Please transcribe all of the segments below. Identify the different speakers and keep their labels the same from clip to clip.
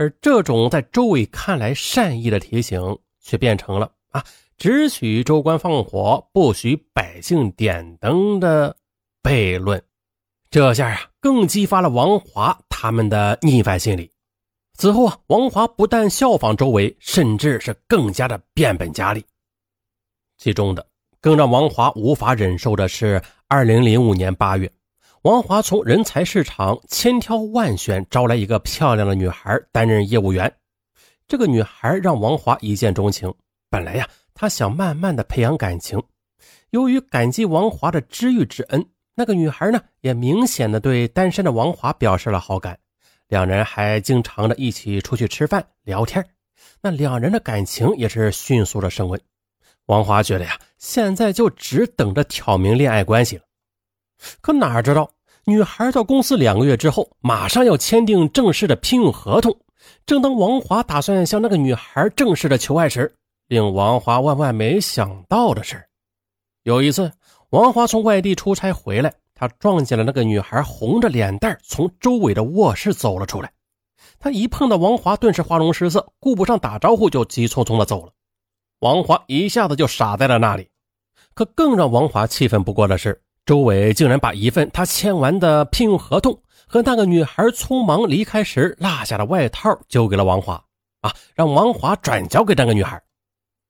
Speaker 1: 而这种在周伟看来善意的提醒，却变成了啊，只许州官放火，不许百姓点灯的悖论。这下啊，更激发了王华他们的逆反心理。此后啊，王华不但效仿周伟，甚至是更加的变本加厉。其中的更让王华无法忍受的是，二零零五年八月，王华从人才市场千挑万选招来一个漂亮的女孩担任业务员。这个女孩让王华一见钟情。本来呀，他想慢慢的培养感情。由于感激王华的知遇之恩。那个女孩呢，也明显的对单身的王华表示了好感，两人还经常的一起出去吃饭聊天，那两人的感情也是迅速的升温。王华觉得呀，现在就只等着挑明恋爱关系了。可哪知道，女孩到公司两个月之后，马上要签订正式的聘用合同。正当王华打算向那个女孩正式的求爱时，令王华万万没想到的是，有一次。王华从外地出差回来，他撞见了那个女孩，红着脸蛋从周伟的卧室走了出来。他一碰到王华，顿时花容失色，顾不上打招呼，就急匆匆的走了。王华一下子就傻在了那里。可更让王华气愤不过的是，周伟竟然把一份他签完的聘用合同和那个女孩匆忙离开时落下的外套交给了王华，啊，让王华转交给那个女孩。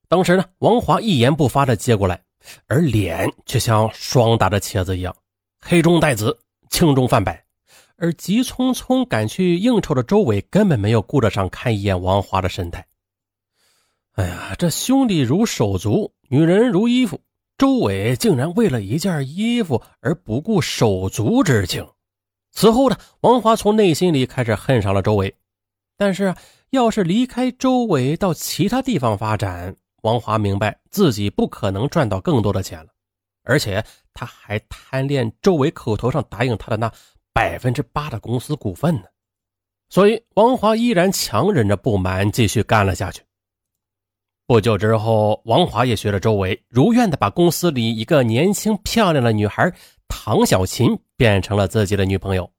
Speaker 1: 当时呢，王华一言不发的接过来。而脸却像霜打的茄子一样，黑中带紫，青中泛白。而急匆匆赶去应酬的周伟根本没有顾得上看一眼王华的神态。哎呀，这兄弟如手足，女人如衣服，周伟竟然为了一件衣服而不顾手足之情。此后呢，王华从内心里开始恨上了周伟。但是，要是离开周伟到其他地方发展，王华明白自己不可能赚到更多的钱了，而且他还贪恋周伟口头上答应他的那百分之八的公司股份呢，所以王华依然强忍着不满继续干了下去。不久之后，王华也学了周伟，如愿的把公司里一个年轻漂亮的女孩唐小琴变成了自己的女朋友。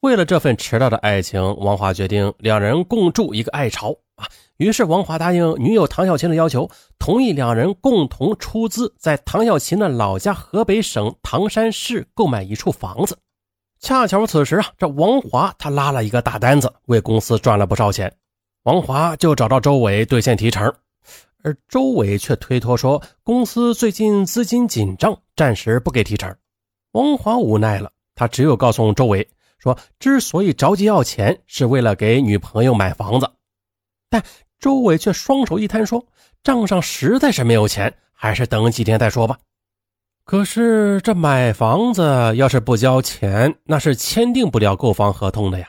Speaker 1: 为了这份迟到的爱情，王华决定两人共筑一个爱巢啊。于是，王华答应女友唐小琴的要求，同意两人共同出资，在唐小琴的老家河北省唐山市购买一处房子。恰巧此时啊，这王华他拉了一个大单子，为公司赚了不少钱。王华就找到周伟兑现提成，而周伟却推脱说公司最近资金紧张，暂时不给提成。王华无奈了，他只有告诉周伟说，之所以着急要钱，是为了给女朋友买房子，但。周伟却双手一摊，说：“账上实在是没有钱，还是等几天再说吧。”可是这买房子要是不交钱，那是签订不了购房合同的呀。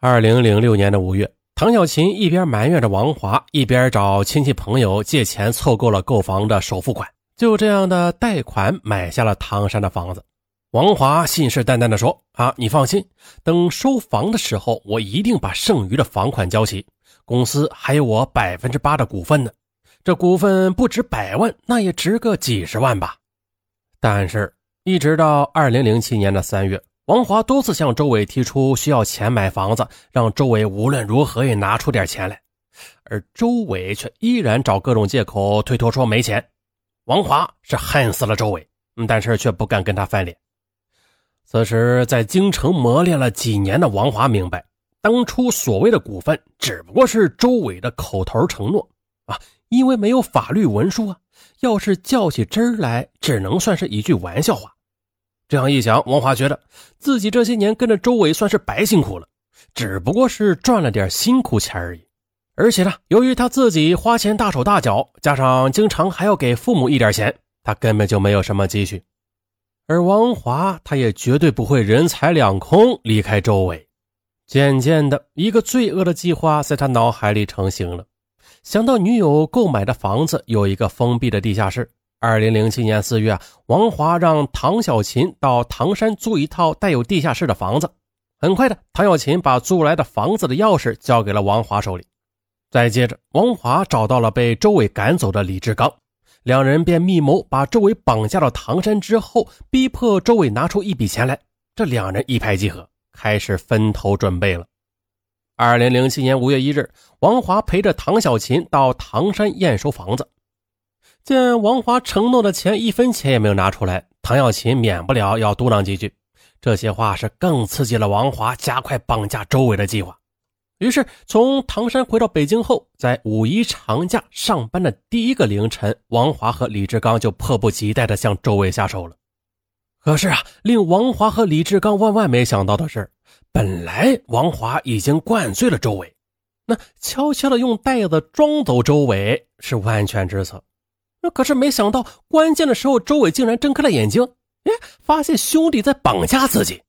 Speaker 1: 二零零六年的五月，唐小琴一边埋怨着王华，一边找亲戚朋友借钱凑够了购房的首付款，就这样的贷款买下了唐山的房子。王华信誓旦旦地说：“啊，你放心，等收房的时候，我一定把剩余的房款交齐。”公司还有我百分之八的股份呢，这股份不值百万，那也值个几十万吧。但是，一直到二零零七年的三月，王华多次向周伟提出需要钱买房子，让周伟无论如何也拿出点钱来，而周伟却依然找各种借口推脱说没钱。王华是恨死了周伟，但是却不敢跟他翻脸。此时，在京城磨练了几年的王华明白。当初所谓的股份只不过是周伟的口头承诺啊，因为没有法律文书啊，要是较起真来，只能算是一句玩笑话。这样一想，王华觉得自己这些年跟着周伟算是白辛苦了，只不过是赚了点辛苦钱而已。而且呢，由于他自己花钱大手大脚，加上经常还要给父母一点钱，他根本就没有什么积蓄。而王华他也绝对不会人财两空离开周伟。渐渐的，一个罪恶的计划在他脑海里成型了。想到女友购买的房子有一个封闭的地下室。二零零七年四月，王华让唐小琴到唐山租一套带有地下室的房子。很快的，唐小琴把租来的房子的钥匙交给了王华手里。再接着，王华找到了被周伟赶走的李志刚，两人便密谋把周伟绑架到唐山之后，逼迫周伟拿出一笔钱来。这两人一拍即合。开始分头准备了。二零零七年五月一日，王华陪着唐小琴到唐山验收房子，见王华承诺的钱一分钱也没有拿出来，唐小琴免不了要嘟囔几句。这些话是更刺激了王华加快绑架周伟的计划。于是，从唐山回到北京后，在五一长假上班的第一个凌晨，王华和李志刚就迫不及待地向周伟下手了。可是啊，令王华和李志刚万万没想到的是，本来王华已经灌醉了周伟，那悄悄地用袋子装走周伟是万全之策。那可是没想到，关键的时候，周伟竟然睁开了眼睛，哎，发现兄弟在绑架自己。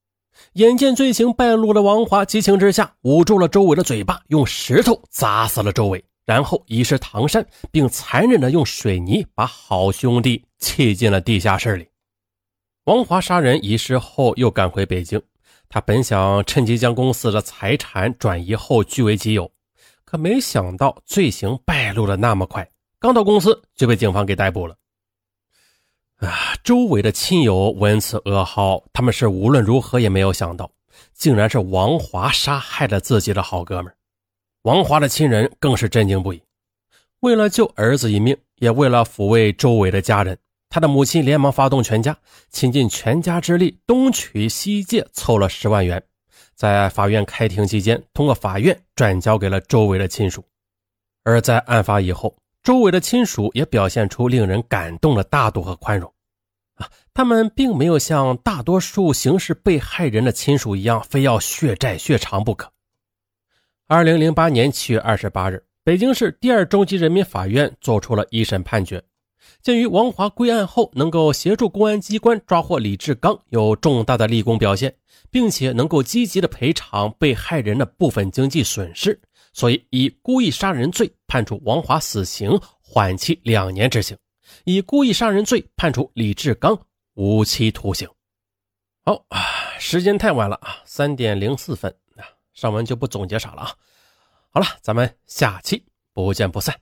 Speaker 1: 眼见罪行败露的王华激情之下捂住了周伟的嘴巴，用石头砸死了周伟，然后遗失唐山，并残忍的用水泥把好兄弟砌进了地下室里。王华杀人遗失后又赶回北京，他本想趁机将公司的财产转移后据为己有，可没想到罪行败露的那么快，刚到公司就被警方给逮捕了。啊！周围的亲友闻此噩耗，他们是无论如何也没有想到，竟然是王华杀害了自己的好哥们王华的亲人更是震惊不已。为了救儿子一命，也为了抚慰周围的家人，他的母亲连忙发动全家，倾尽全家之力，东取西借，凑了十万元，在法院开庭期间，通过法院转交给了周围的亲属。而在案发以后，周围的亲属也表现出令人感动的大度和宽容，啊，他们并没有像大多数刑事被害人的亲属一样，非要血债血偿不可。二零零八年七月二十八日，北京市第二中级人民法院作出了一审判决，鉴于王华归案后能够协助公安机关抓获李志刚，有重大的立功表现，并且能够积极的赔偿被害人的部分经济损失。所以，以故意杀人罪判处王华死刑，缓期两年执行；以故意杀人罪判处李志刚无期徒刑。好啊，时间太晚了啊，三点零四分啊，上文就不总结啥了啊。好了，咱们下期不见不散。